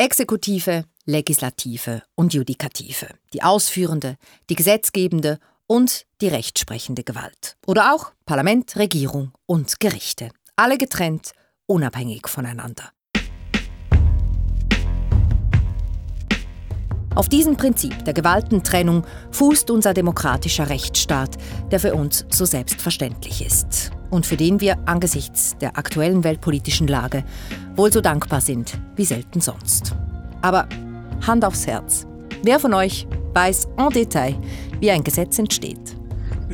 Exekutive, Legislative und Judikative. Die ausführende, die gesetzgebende und die rechtsprechende Gewalt. Oder auch Parlament, Regierung und Gerichte. Alle getrennt, unabhängig voneinander. Auf diesem Prinzip der Gewaltentrennung fußt unser demokratischer Rechtsstaat, der für uns so selbstverständlich ist und für den wir angesichts der aktuellen weltpolitischen Lage wohl so dankbar sind wie selten sonst. Aber Hand aufs Herz. Wer von euch weiß en Detail, wie ein Gesetz entsteht?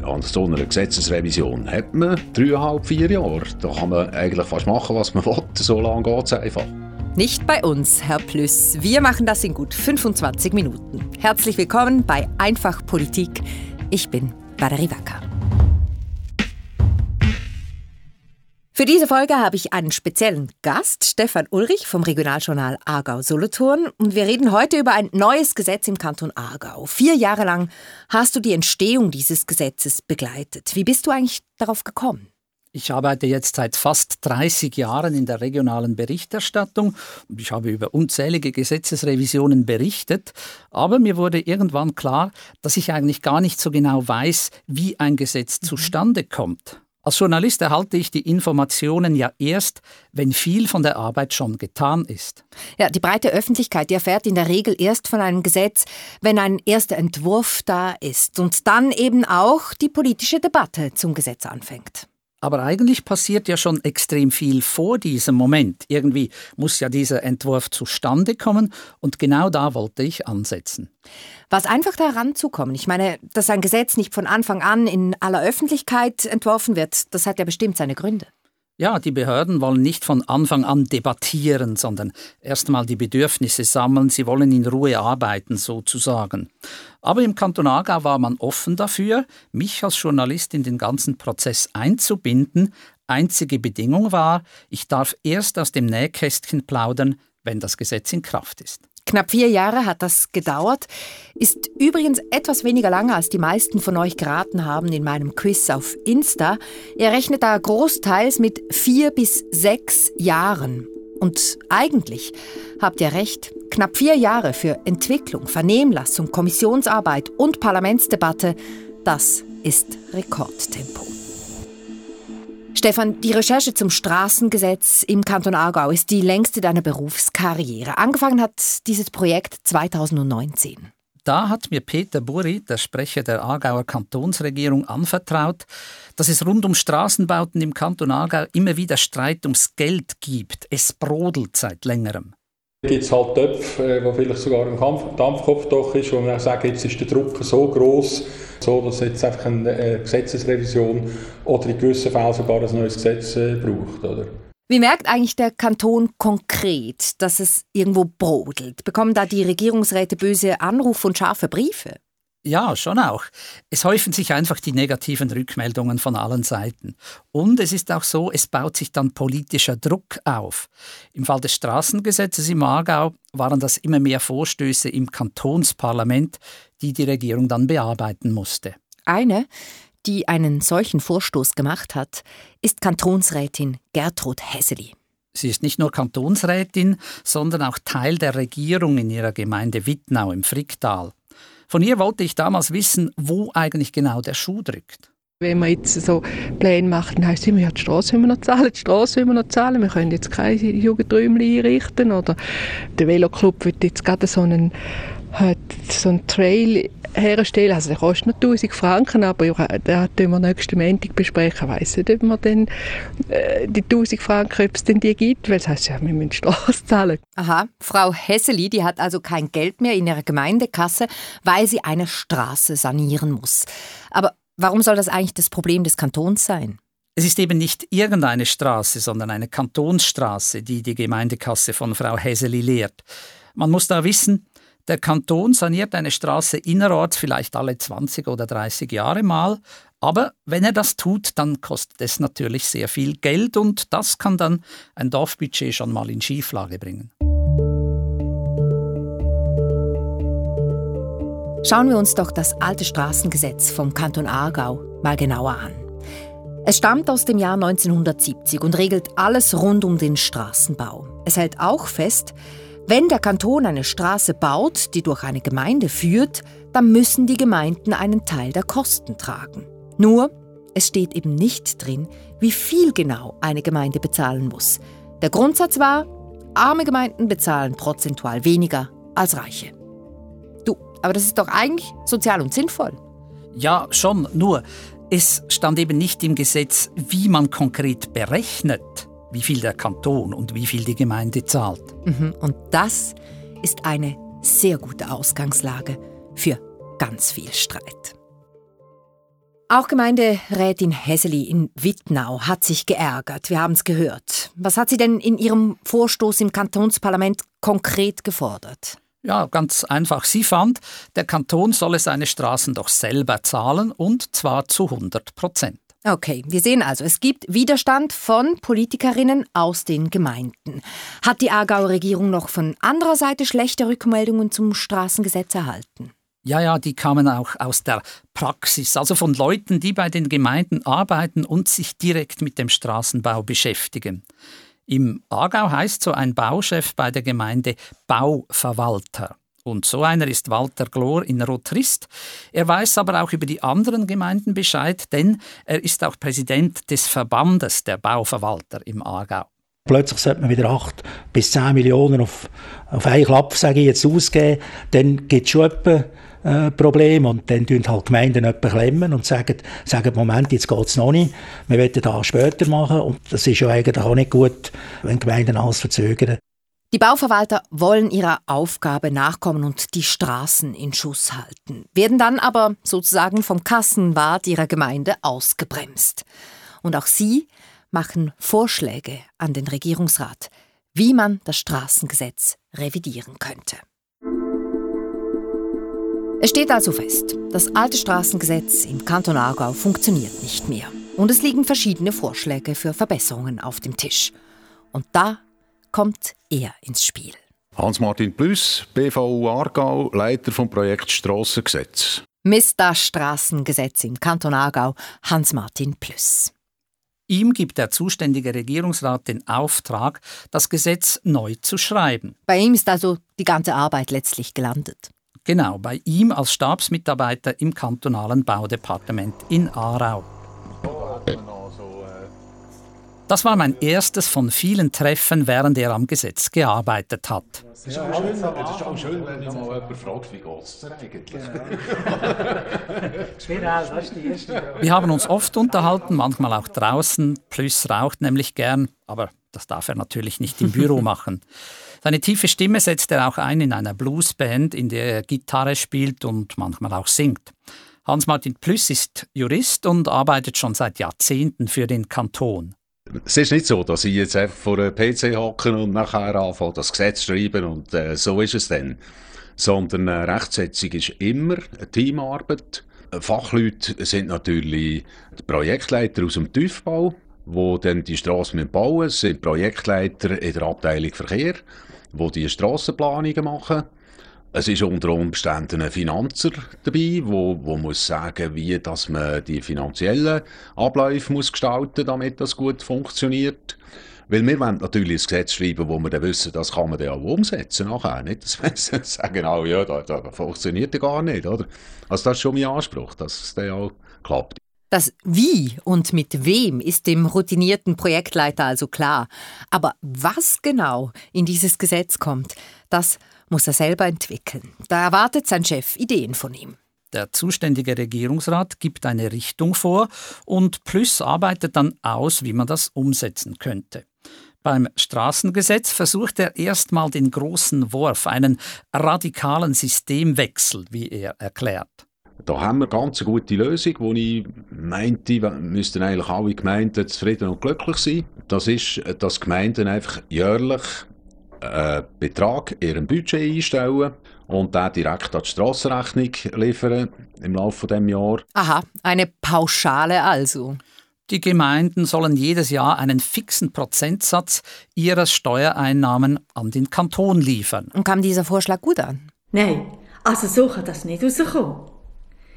An so einer Gesetzesrevision hat man dreieinhalb, vier Jahre. Da kann man eigentlich fast machen, was man will. So lange geht es einfach. Nicht bei uns, Herr Plüss. Wir machen das in gut 25 Minuten. Herzlich willkommen bei Einfach Politik. Ich bin Valerie Wacker. Für diese Folge habe ich einen speziellen Gast, Stefan Ulrich vom Regionaljournal Aargau-Solothurn. Und wir reden heute über ein neues Gesetz im Kanton Aargau. Vier Jahre lang hast du die Entstehung dieses Gesetzes begleitet. Wie bist du eigentlich darauf gekommen? Ich arbeite jetzt seit fast 30 Jahren in der regionalen Berichterstattung und ich habe über unzählige Gesetzesrevisionen berichtet, aber mir wurde irgendwann klar, dass ich eigentlich gar nicht so genau weiß, wie ein Gesetz mhm. zustande kommt. Als Journalist erhalte ich die Informationen ja erst, wenn viel von der Arbeit schon getan ist. Ja, die breite Öffentlichkeit, die erfährt in der Regel erst von einem Gesetz, wenn ein erster Entwurf da ist und dann eben auch die politische Debatte zum Gesetz anfängt. Aber eigentlich passiert ja schon extrem viel vor diesem Moment. Irgendwie muss ja dieser Entwurf zustande kommen und genau da wollte ich ansetzen. Was einfach da ranzukommen. Ich meine, dass ein Gesetz nicht von Anfang an in aller Öffentlichkeit entworfen wird, das hat ja bestimmt seine Gründe. Ja, die Behörden wollen nicht von Anfang an debattieren, sondern erstmal die Bedürfnisse sammeln. Sie wollen in Ruhe arbeiten, sozusagen. Aber im Kanton Aargau war man offen dafür, mich als Journalist in den ganzen Prozess einzubinden. Einzige Bedingung war, ich darf erst aus dem Nähkästchen plaudern, wenn das Gesetz in Kraft ist. Knapp vier Jahre hat das gedauert. Ist übrigens etwas weniger lange, als die meisten von euch geraten haben in meinem Quiz auf Insta. Ihr rechnet da großteils mit vier bis sechs Jahren. Und eigentlich habt ihr recht. Knapp vier Jahre für Entwicklung, Vernehmlassung, Kommissionsarbeit und Parlamentsdebatte, das ist Rekordtempo. Stefan, die Recherche zum Straßengesetz im Kanton Aargau ist die längste deiner Berufskarriere. Angefangen hat dieses Projekt 2019. Da hat mir Peter Burri, der Sprecher der Aargauer Kantonsregierung, anvertraut, dass es rund um Straßenbauten im Kanton Aargau immer wieder Streit ums Geld gibt. Es brodelt seit längerem gibt es halt Töpfe, äh, wo vielleicht sogar ein Dampfkopfdoch ist, wo man sagen, jetzt ist der Druck so groß, so dass jetzt einfach eine äh, Gesetzesrevision oder in gewissen Fällen sogar ein neues Gesetz äh, braucht. Oder? Wie merkt eigentlich der Kanton konkret, dass es irgendwo brodelt? Bekommen da die Regierungsräte böse Anrufe und scharfe Briefe? Ja, schon auch. Es häufen sich einfach die negativen Rückmeldungen von allen Seiten. Und es ist auch so, es baut sich dann politischer Druck auf. Im Fall des Straßengesetzes im Aargau waren das immer mehr Vorstöße im Kantonsparlament, die die Regierung dann bearbeiten musste. Eine, die einen solchen Vorstoß gemacht hat, ist Kantonsrätin Gertrud Hesseli. Sie ist nicht nur Kantonsrätin, sondern auch Teil der Regierung in ihrer Gemeinde Wittnau im Fricktal. Von ihr wollte ich damals wissen, wo eigentlich genau der Schuh drückt. Wenn man jetzt so Pläne macht, dann heisst es immer, ja, die Straße müssen wir noch zahlen, die Straße müssen wir noch zahlen, wir können jetzt keine Jugendräume einrichten oder der Veloclub wird jetzt gerade so einen, hat so einen Trail herstellen. Also der kostet noch 1000 Franken, aber da tun wir nächsten Montag besprechen. Ich weiss nicht, ob man dann äh, die 1000 Franken, ob es denn die gibt, weil es heisst ja, wir müssen Straße zahlen. Aha, Frau Hesseli, die hat also kein Geld mehr in ihrer Gemeindekasse, weil sie eine Straße sanieren muss. Aber warum soll das eigentlich das Problem des Kantons sein? Es ist eben nicht irgendeine Straße, sondern eine Kantonsstraße, die die Gemeindekasse von Frau Hesseli lehrt. Man muss da wissen, der Kanton saniert eine Straße innerorts vielleicht alle 20 oder 30 Jahre mal, aber wenn er das tut, dann kostet es natürlich sehr viel Geld und das kann dann ein Dorfbudget schon mal in Schieflage bringen. Schauen wir uns doch das alte Straßengesetz vom Kanton Aargau mal genauer an. Es stammt aus dem Jahr 1970 und regelt alles rund um den Straßenbau. Es hält auch fest, Wenn der Kanton eine Straße baut, die durch eine Gemeinde führt, dann müssen die Gemeinden einen Teil der Kosten tragen. Nur, es steht eben nicht drin, wie viel genau eine Gemeinde bezahlen muss. Der Grundsatz war, arme Gemeinden bezahlen prozentual weniger als reiche. Du, aber das ist doch eigentlich sozial und sinnvoll. Ja, schon, nur es stand eben nicht im Gesetz, wie man konkret berechnet, wie viel der Kanton und wie viel die Gemeinde zahlt. Mhm, und das ist eine sehr gute Ausgangslage für ganz viel Streit. Auch Gemeinderätin Hesseli in Wittnau hat sich geärgert. Wir haben es gehört. Was hat sie denn in ihrem Vorstoß im Kantonsparlament konkret gefordert? Ja, ganz einfach. Sie fand, der Kanton solle seine Straßen doch selber zahlen und zwar zu 100 Prozent. Okay, wir sehen also, es gibt Widerstand von Politikerinnen aus den Gemeinden. Hat die Aargauer Regierung noch von anderer Seite schlechte Rückmeldungen zum Straßengesetz erhalten? Ja, ja, die kamen auch aus der Praxis, also von Leuten, die bei den Gemeinden arbeiten und sich direkt mit dem Straßenbau beschäftigen. Im Aargau heißt so ein Bauchef bei der Gemeinde Bauverwalter. Und so einer ist Walter Glor in Rotrist. Er weiß aber auch über die anderen Gemeinden Bescheid, denn er ist auch Präsident des Verbandes der Bauverwalter im Aargau. Plötzlich sollte man wieder 8 bis 10 Millionen auf, auf einen Klapp, sage ich jetzt, ausgeben. Dann gibt es schon etwa äh, Problem und dann tun halt Gemeinden klemmen und sagen, sagen Moment, jetzt geht es noch nicht, wir wollen das später machen und das ist ja eigentlich auch nicht gut, wenn Gemeinden alles verzögern. Die Bauverwalter wollen ihrer Aufgabe nachkommen und die Straßen in Schuss halten, werden dann aber sozusagen vom Kassenwart ihrer Gemeinde ausgebremst. Und auch sie machen Vorschläge an den Regierungsrat, wie man das Straßengesetz revidieren könnte. Es steht also fest, das alte Straßengesetz im Kanton Aargau funktioniert nicht mehr. Und es liegen verschiedene Vorschläge für Verbesserungen auf dem Tisch. Und da kommt er ins Spiel. Hans-Martin Plüss, BVU Aargau, Leiter vom Projekt Strassengesetz. Mr. Straßengesetz im Kanton Aargau, Hans-Martin Plüss. Ihm gibt der zuständige Regierungsrat den Auftrag, das Gesetz neu zu schreiben. Bei ihm ist also die ganze Arbeit letztlich gelandet. Genau, bei ihm als Stabsmitarbeiter im kantonalen Baudepartement in Aarau. Das war mein erstes von vielen Treffen, während er am Gesetz gearbeitet hat. Es ist, auch schön, es ist auch schön, wenn ich mal jemanden fragt, wie geht es eigentlich? Wir haben uns oft unterhalten, manchmal auch draußen. Plus raucht nämlich gern, aber das darf er natürlich nicht im Büro machen. Seine tiefe Stimme setzt er auch ein in einer Bluesband, in der er Gitarre spielt und manchmal auch singt. Hans-Martin Plüss ist Jurist und arbeitet schon seit Jahrzehnten für den Kanton. Es ist nicht so, dass ich jetzt einfach vor einem PC hocken und nachher anfange, das Gesetz schreiben und äh, so ist es dann. Sondern äh, Rechtsetzung ist immer eine Teamarbeit. Fachleute sind natürlich die Projektleiter aus dem Tiefbau, die dann die Straßen bauen. Es sind Projektleiter in der Abteilung Verkehr, die die Strassenplanungen machen. Es ist unter Umständen ein Finanzer dabei, wo, wo muss sagen, wie dass man die finanziellen Abläufe muss gestalten, damit das gut funktioniert. Weil wir wollen natürlich ein Gesetz schreiben, wo wir dann wissen, das kann man dann auch umsetzen nachher. Nicht, dass wir sagen, oh, ja, das, das funktioniert ja gar nicht, oder? Also das ist schon mein Anspruch, dass es dann auch klappt. Das Wie und mit wem ist dem routinierten Projektleiter also klar. Aber was genau in dieses Gesetz kommt, das muss er selber entwickeln. Da erwartet sein Chef Ideen von ihm. Der zuständige Regierungsrat gibt eine Richtung vor und Plus arbeitet dann aus, wie man das umsetzen könnte. Beim Straßengesetz versucht er erstmal den großen Wurf, einen radikalen Systemwechsel, wie er erklärt. Da haben wir ganz eine gute Lösung, wo ich meinte, müssten eigentlich alle Gemeinden zufrieden und glücklich sein. Das ist, dass Gemeinden einfach jährlich einen Betrag in ihrem Budget einstellen und den direkt an die Strassenrechnung liefern im Laufe dieses Jahres. Aha, eine Pauschale also. Die Gemeinden sollen jedes Jahr einen fixen Prozentsatz ihrer Steuereinnahmen an den Kanton liefern. Und kam dieser Vorschlag gut an? Nein, also so kann das nicht rauskommen.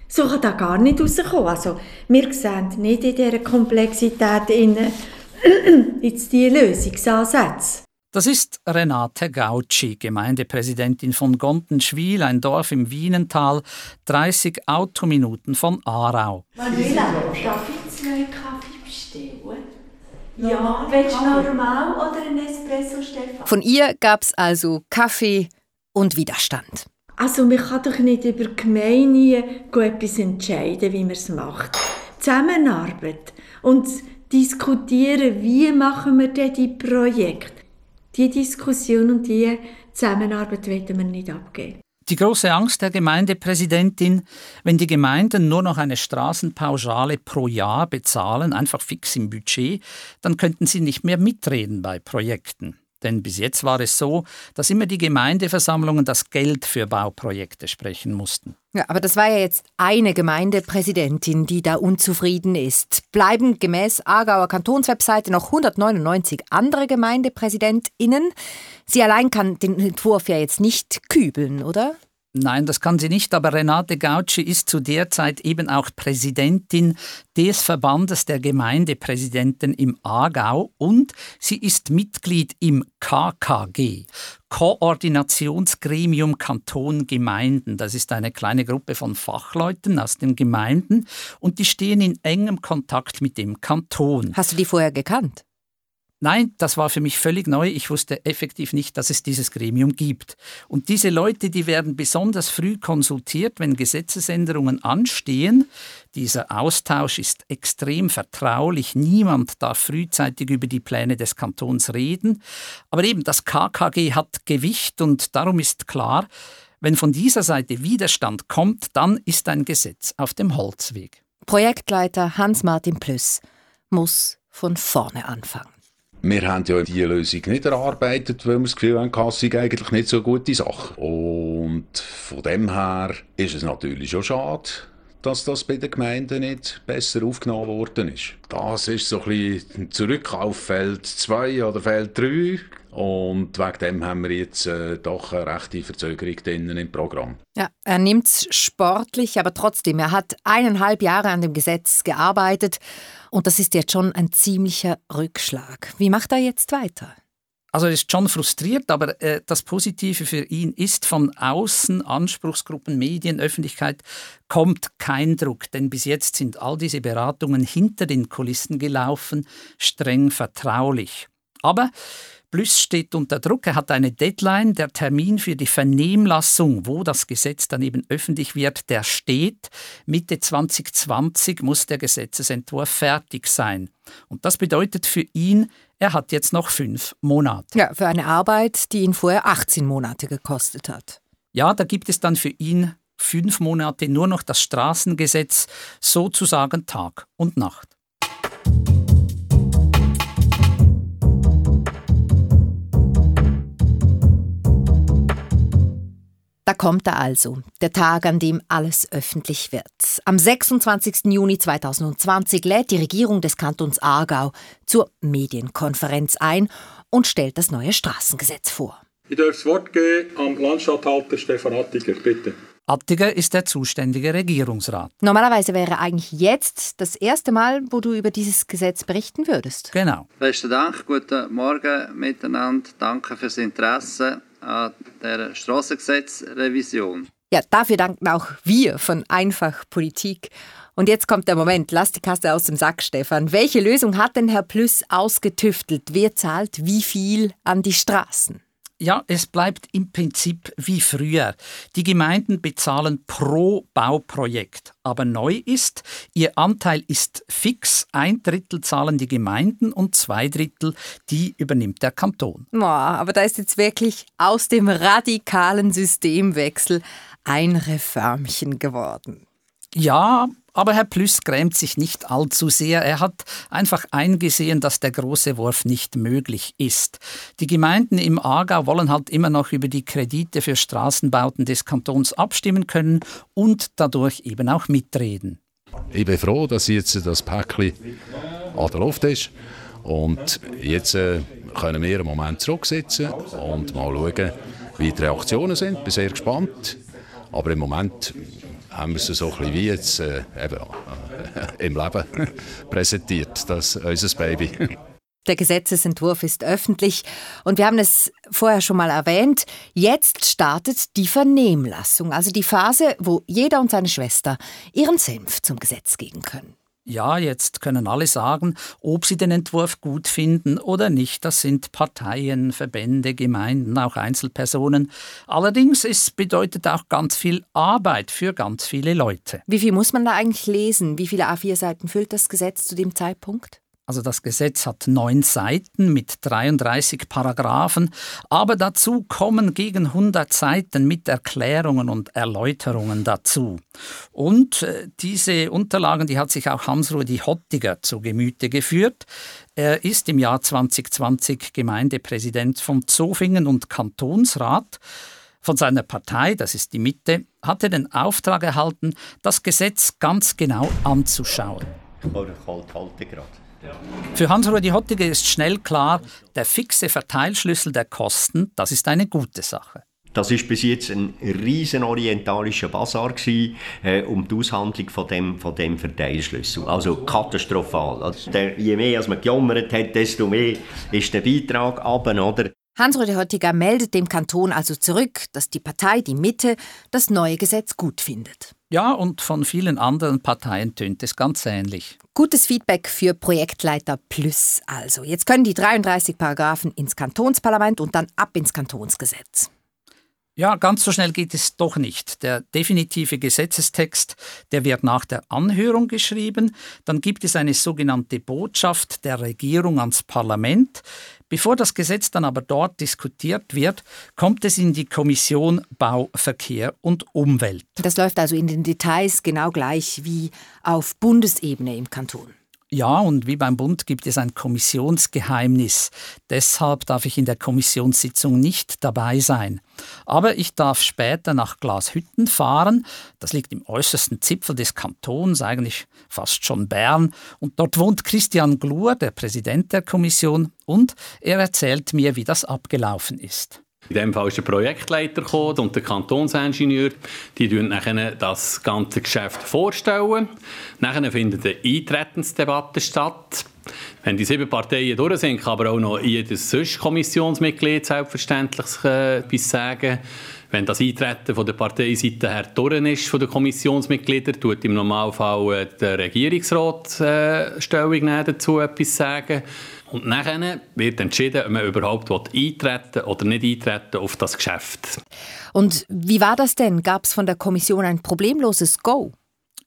So kann das gar nicht rauskommen. Also wir sehen nicht in dieser Komplexität in, in die Lösungsansätze. Das ist Renate Gauci, Gemeindepräsidentin von Gontenschwil, ein Dorf im Wienental, 30 Autominuten von Aarau. Manuela, darf ich zwei Kaffee bestellen? Ja, willst du normal oder ein Espresso, Stefan? Von ihr gab es also Kaffee und Widerstand. Also man kann doch nicht über Gemeinde etwas entscheiden, wie man es macht. Zusammenarbeit und diskutieren, wie machen wir denn die Projekte. Die Diskussion und die Zusammenarbeit wollen wir nicht abgeben. Die große Angst der Gemeindepräsidentin, wenn die Gemeinden nur noch eine Straßenpauschale pro Jahr bezahlen, einfach fix im Budget, dann könnten sie nicht mehr mitreden bei Projekten. Denn bis jetzt war es so, dass immer die Gemeindeversammlungen das Geld für Bauprojekte sprechen mussten. Ja, aber das war ja jetzt eine Gemeindepräsidentin, die da unzufrieden ist. Bleiben gemäß Aargauer Kantonswebseite noch 199 andere Gemeindepräsidentinnen. Sie allein kann den Entwurf ja jetzt nicht kübeln, oder? Nein, das kann sie nicht, aber Renate Gauci ist zu der Zeit eben auch Präsidentin des Verbandes der Gemeindepräsidenten im Aargau und sie ist Mitglied im KKG, Koordinationsgremium Kanton Gemeinden. Das ist eine kleine Gruppe von Fachleuten aus den Gemeinden und die stehen in engem Kontakt mit dem Kanton. Hast du die vorher gekannt? Nein, das war für mich völlig neu. Ich wusste effektiv nicht, dass es dieses Gremium gibt. Und diese Leute, die werden besonders früh konsultiert, wenn Gesetzesänderungen anstehen. Dieser Austausch ist extrem vertraulich. Niemand darf frühzeitig über die Pläne des Kantons reden. Aber eben das KKG hat Gewicht und darum ist klar, wenn von dieser Seite Widerstand kommt, dann ist ein Gesetz auf dem Holzweg. Projektleiter Hans-Martin Plüss muss von vorne anfangen. Wir haben ja diese Lösung nicht erarbeitet, weil wir das Gefühl haben, sei eigentlich nicht so gute Sache. Und von dem her ist es natürlich schon schade, dass das bei den Gemeinden nicht besser aufgenommen worden ist. Das ist so ein bisschen zurück auf Feld 2 oder Feld 3 und wegen dem haben wir jetzt äh, doch eine rechte Verzögerung drinnen im Programm. Ja, er nimmt es sportlich, aber trotzdem, er hat eineinhalb Jahre an dem Gesetz gearbeitet und das ist jetzt schon ein ziemlicher Rückschlag. Wie macht er jetzt weiter? Also er ist schon frustriert, aber äh, das Positive für ihn ist, von außen, Anspruchsgruppen, Medien, Öffentlichkeit, kommt kein Druck. Denn bis jetzt sind all diese Beratungen hinter den Kulissen gelaufen, streng vertraulich. Aber Plüss steht unter Druck. Er hat eine Deadline. Der Termin für die Vernehmlassung, wo das Gesetz dann eben öffentlich wird, der steht. Mitte 2020 muss der Gesetzesentwurf fertig sein. Und das bedeutet für ihn, er hat jetzt noch fünf Monate. Ja, für eine Arbeit, die ihn vorher 18 Monate gekostet hat. Ja, da gibt es dann für ihn fünf Monate nur noch das Straßengesetz, sozusagen Tag und Nacht. Kommt er also, der Tag, an dem alles öffentlich wird. Am 26. Juni 2020 lädt die Regierung des Kantons Aargau zur Medienkonferenz ein und stellt das neue Straßengesetz vor. Ich darf das Wort geben am Landstatthalter Stefan Attiger, bitte. Attiger ist der zuständige Regierungsrat. Normalerweise wäre eigentlich jetzt das erste Mal, wo du über dieses Gesetz berichten würdest. Genau. Besten Dank, guten Morgen miteinander. Danke fürs Interesse der Strassengesetzrevision. Ja, dafür danken auch wir von Einfach Politik. Und jetzt kommt der Moment, lass die Kasse aus dem Sack, Stefan. Welche Lösung hat denn Herr Plüss ausgetüftelt? Wer zahlt wie viel an die Straßen? Ja, es bleibt im Prinzip wie früher. Die Gemeinden bezahlen pro Bauprojekt. Aber neu ist, ihr Anteil ist fix. Ein Drittel zahlen die Gemeinden und zwei Drittel, die übernimmt der Kanton. Boah, aber da ist jetzt wirklich aus dem radikalen Systemwechsel ein Reformchen geworden. Ja, aber Herr Plüss grämt sich nicht allzu sehr. Er hat einfach eingesehen, dass der große Wurf nicht möglich ist. Die Gemeinden im Aargau wollen halt immer noch über die Kredite für Straßenbauten des Kantons abstimmen können und dadurch eben auch mitreden. Ich bin froh, dass jetzt das Päckchen an der Luft ist. Und jetzt äh, können wir einen Moment zurücksitzen und mal schauen, wie die Reaktionen sind. Ich bin sehr gespannt. Aber im Moment haben wir es so ein bisschen wie jetzt äh, eben, äh, im Leben präsentiert, das, unser Baby. Der Gesetzesentwurf ist öffentlich und wir haben es vorher schon mal erwähnt. Jetzt startet die Vernehmlassung, also die Phase, wo jeder und seine Schwester ihren Senf zum Gesetz geben können. Ja, jetzt können alle sagen, ob sie den Entwurf gut finden oder nicht. Das sind Parteien, Verbände, Gemeinden, auch Einzelpersonen. Allerdings es bedeutet auch ganz viel Arbeit für ganz viele Leute. Wie viel muss man da eigentlich lesen? Wie viele A4-Seiten füllt das Gesetz zu dem Zeitpunkt? Also das Gesetz hat neun Seiten mit 33 Paragraphen, aber dazu kommen gegen 100 Seiten mit Erklärungen und Erläuterungen dazu. Und äh, diese Unterlagen, die hat sich auch Hans-Rudi Hottiger zu Gemüte geführt. Er ist im Jahr 2020 Gemeindepräsident von Zofingen und Kantonsrat. Von seiner Partei, das ist die Mitte, hat er den Auftrag erhalten, das Gesetz ganz genau anzuschauen. Ich halte gerade. Für Hans-Rudi Hottige ist schnell klar, der fixe Verteilschlüssel der Kosten, das ist eine gute Sache. Das ist bis jetzt ein riesen orientalischer Basar gewesen, äh, um die Aushandlung von dem, von dem Verteilschlüssel. Also katastrophal. Also der, je mehr als man gejammert hat, desto mehr ist der Beitrag ab, oder? Hans-Rudi Hottiger meldet dem Kanton also zurück, dass die Partei, die Mitte, das neue Gesetz gut findet. Ja, und von vielen anderen Parteien tönt es ganz ähnlich. Gutes Feedback für Projektleiter Plus also. Jetzt können die 33 Paragraphen ins Kantonsparlament und dann ab ins Kantonsgesetz. Ja, ganz so schnell geht es doch nicht. Der definitive Gesetzestext, der wird nach der Anhörung geschrieben, dann gibt es eine sogenannte Botschaft der Regierung ans Parlament. Bevor das Gesetz dann aber dort diskutiert wird, kommt es in die Kommission Bau, Verkehr und Umwelt. Das läuft also in den Details genau gleich wie auf Bundesebene im Kanton. Ja, und wie beim Bund gibt es ein Kommissionsgeheimnis. Deshalb darf ich in der Kommissionssitzung nicht dabei sein. Aber ich darf später nach Glashütten fahren. Das liegt im äußersten Zipfel des Kantons, eigentlich fast schon Bern. Und dort wohnt Christian Glur, der Präsident der Kommission, und er erzählt mir, wie das abgelaufen ist. In dem Fall ist der Projektleiter gekommen und der Kantonsingenieur. Die stellen das ganze Geschäft vorstellen. Nachher findet eine Eintretensdebatte statt. Wenn die sieben Parteien durch sind, kann aber auch noch jedes sonst Kommissionsmitglied selbstverständlich äh, etwas sagen. Wenn das Eintreten von der Parteiseite her durch ist, von den Kommissionsmitgliedern, tut im Normalfall äh, der Regierungsrat äh, Stellung dazu etwas sagen. Und nachher wird entschieden, ob man überhaupt eintreten oder nicht eintreten auf das Geschäft. Und wie war das denn? Gab es von der Kommission ein problemloses Go?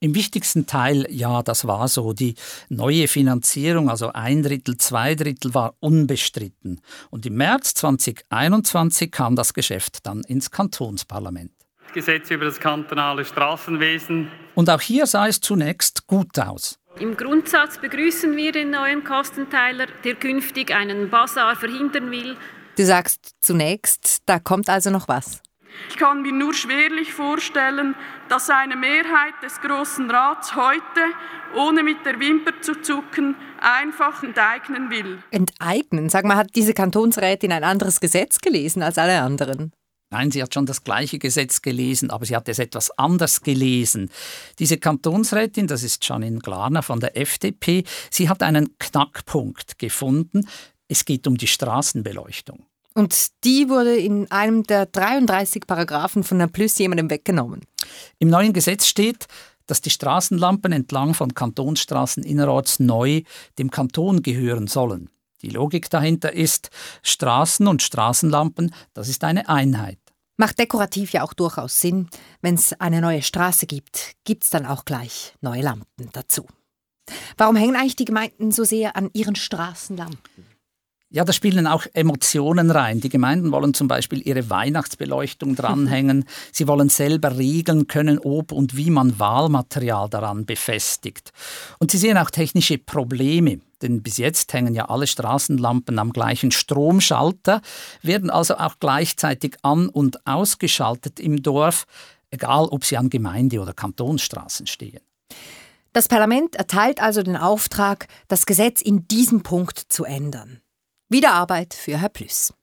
Im wichtigsten Teil, ja, das war so. Die neue Finanzierung, also ein Drittel, zwei Drittel, war unbestritten. Und im März 2021 kam das Geschäft dann ins Kantonsparlament. Gesetz über das kantonale Straßenwesen. Und auch hier sah es zunächst gut aus. Im Grundsatz begrüßen wir den neuen Kostenteiler, der künftig einen Basar verhindern will. Du sagst zunächst, da kommt also noch was. Ich kann mir nur schwerlich vorstellen, dass eine Mehrheit des Großen Rats heute, ohne mit der Wimper zu zucken, einfach enteignen will. Enteignen? Sag mal, hat diese Kantonsrätin ein anderes Gesetz gelesen als alle anderen? Nein, sie hat schon das gleiche Gesetz gelesen, aber sie hat es etwas anders gelesen. Diese Kantonsrätin, das ist Janine Glarner von der FDP, sie hat einen Knackpunkt gefunden. Es geht um die Straßenbeleuchtung. Und die wurde in einem der 33 Paragraphen von der Plus jemandem weggenommen. Im neuen Gesetz steht, dass die Straßenlampen entlang von Kantonsstraßen innerorts neu dem Kanton gehören sollen. Die Logik dahinter ist, Straßen und Straßenlampen, das ist eine Einheit. Macht dekorativ ja auch durchaus Sinn. Wenn es eine neue Straße gibt, gibt es dann auch gleich neue Lampen dazu. Warum hängen eigentlich die Gemeinden so sehr an ihren Straßenlampen? Ja, da spielen auch Emotionen rein. Die Gemeinden wollen zum Beispiel ihre Weihnachtsbeleuchtung dranhängen. Sie wollen selber regeln können, ob und wie man Wahlmaterial daran befestigt. Und sie sehen auch technische Probleme. Denn bis jetzt hängen ja alle Straßenlampen am gleichen Stromschalter, werden also auch gleichzeitig an- und ausgeschaltet im Dorf, egal ob sie an Gemeinde- oder Kantonsstraßen stehen. Das Parlament erteilt also den Auftrag, das Gesetz in diesem Punkt zu ändern. Wieder Arbeit für Herr Plüss.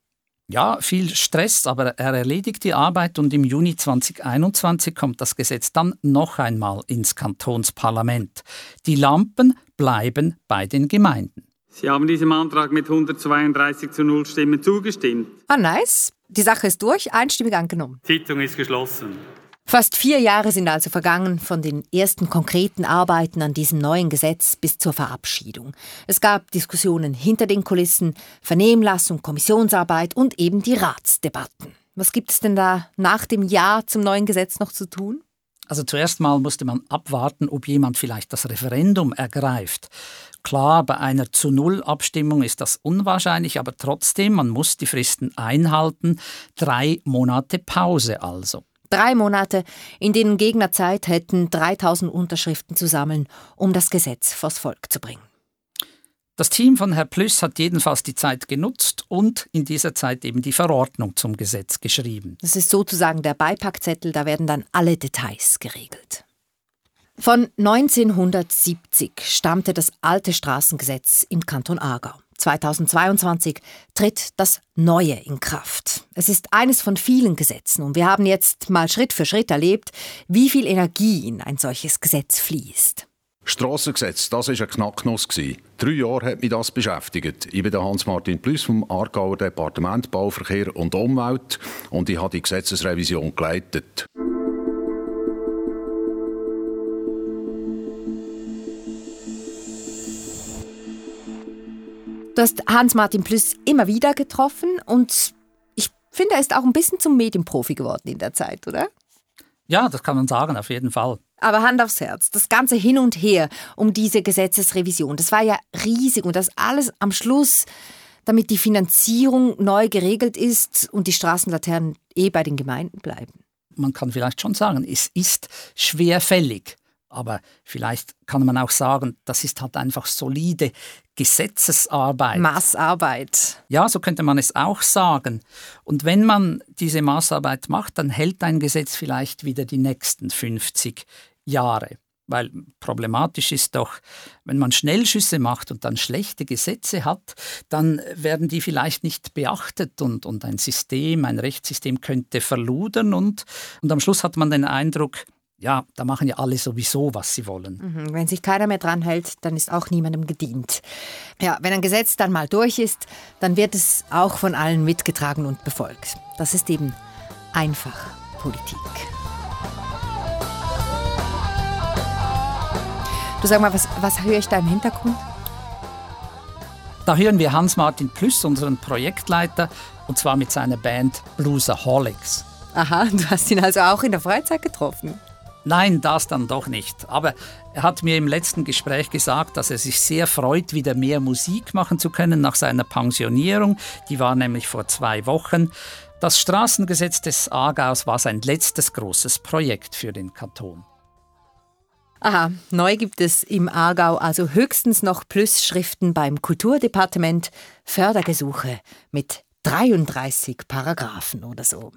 Ja, viel Stress, aber er erledigt die Arbeit und im Juni 2021 kommt das Gesetz dann noch einmal ins Kantonsparlament. Die Lampen bleiben bei den Gemeinden. Sie haben diesem Antrag mit 132 zu 0 Stimmen zugestimmt. Ah, nice. Die Sache ist durch, einstimmig angenommen. Sitzung ist geschlossen. Fast vier Jahre sind also vergangen von den ersten konkreten Arbeiten an diesem neuen Gesetz bis zur Verabschiedung. Es gab Diskussionen hinter den Kulissen, Vernehmlassung, Kommissionsarbeit und eben die Ratsdebatten. Was gibt es denn da nach dem Ja zum neuen Gesetz noch zu tun? Also zuerst mal musste man abwarten, ob jemand vielleicht das Referendum ergreift. Klar, bei einer zu Null Abstimmung ist das unwahrscheinlich, aber trotzdem, man muss die Fristen einhalten. Drei Monate Pause also. Drei Monate, in denen Gegner Zeit hätten, 3000 Unterschriften zu sammeln, um das Gesetz vors Volk zu bringen. Das Team von Herr Plüss hat jedenfalls die Zeit genutzt und in dieser Zeit eben die Verordnung zum Gesetz geschrieben. Das ist sozusagen der Beipackzettel, da werden dann alle Details geregelt. Von 1970 stammte das alte Straßengesetz im Kanton Aargau. 2022 tritt das Neue in Kraft. Es ist eines von vielen Gesetzen und wir haben jetzt mal Schritt für Schritt erlebt, wie viel Energie in ein solches Gesetz fließt. Strassengesetz, das war ein Knacknuss. Drei Jahre hat mich das beschäftigt. Ich bin Hans-Martin Plüss vom Aargauer Departement Bauverkehr und Umwelt und ich habe die Gesetzesrevision geleitet. Du hast Hans-Martin Plüss immer wieder getroffen und ich finde, er ist auch ein bisschen zum Medienprofi geworden in der Zeit, oder? Ja, das kann man sagen, auf jeden Fall. Aber Hand aufs Herz, das ganze Hin und Her um diese Gesetzesrevision, das war ja riesig und das alles am Schluss, damit die Finanzierung neu geregelt ist und die Straßenlaternen eh bei den Gemeinden bleiben. Man kann vielleicht schon sagen, es ist schwerfällig. Aber vielleicht kann man auch sagen, das ist halt einfach solide Gesetzesarbeit. Maßarbeit. Ja, so könnte man es auch sagen. Und wenn man diese Maßarbeit macht, dann hält ein Gesetz vielleicht wieder die nächsten 50 Jahre. Weil problematisch ist doch, wenn man Schnellschüsse macht und dann schlechte Gesetze hat, dann werden die vielleicht nicht beachtet und, und ein System, ein Rechtssystem könnte verludern und, und am Schluss hat man den Eindruck, ja, da machen ja alle sowieso, was sie wollen. Mhm, wenn sich keiner mehr dran hält, dann ist auch niemandem gedient. Ja, wenn ein Gesetz dann mal durch ist, dann wird es auch von allen mitgetragen und befolgt. Das ist eben einfach Politik. Du sag mal, was, was höre ich da im Hintergrund? Da hören wir Hans-Martin Plüss, unseren Projektleiter, und zwar mit seiner Band Bluesaholics. Aha, du hast ihn also auch in der Freizeit getroffen. Nein, das dann doch nicht. Aber er hat mir im letzten Gespräch gesagt, dass er sich sehr freut, wieder mehr Musik machen zu können nach seiner Pensionierung. Die war nämlich vor zwei Wochen. Das Straßengesetz des Aargaus war sein letztes großes Projekt für den Kanton. Aha, neu gibt es im Aargau also höchstens noch Plusschriften beim Kulturdepartement, Fördergesuche mit 33 Paragraphen oder so.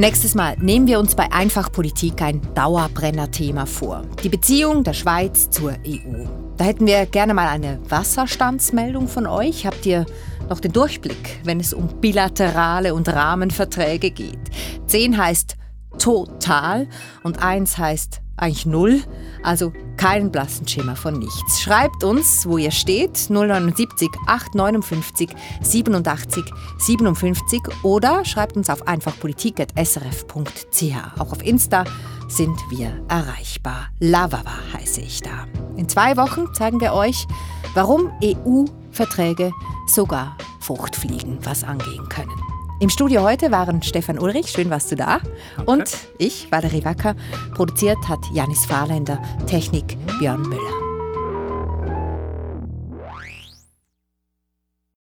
Nächstes Mal nehmen wir uns bei Einfachpolitik ein Dauerbrenner-Thema vor. Die Beziehung der Schweiz zur EU. Da hätten wir gerne mal eine Wasserstandsmeldung von euch. Habt ihr noch den Durchblick, wenn es um bilaterale und Rahmenverträge geht? 10 heißt total und 1 heißt eigentlich null, also keinen blassen Schimmer von nichts. Schreibt uns, wo ihr steht, 079 859 87 57 oder schreibt uns auf einfachpolitik.srf.ch. Auch auf Insta sind wir erreichbar. Lavava heiße ich da. In zwei Wochen zeigen wir euch, warum EU-Verträge sogar Fruchtfliegen was angehen können. Im Studio heute waren Stefan Ulrich, schön warst du da, Danke. und ich, Valerie Wacker. Produziert hat Janis Fahrländer, Technik Björn Müller.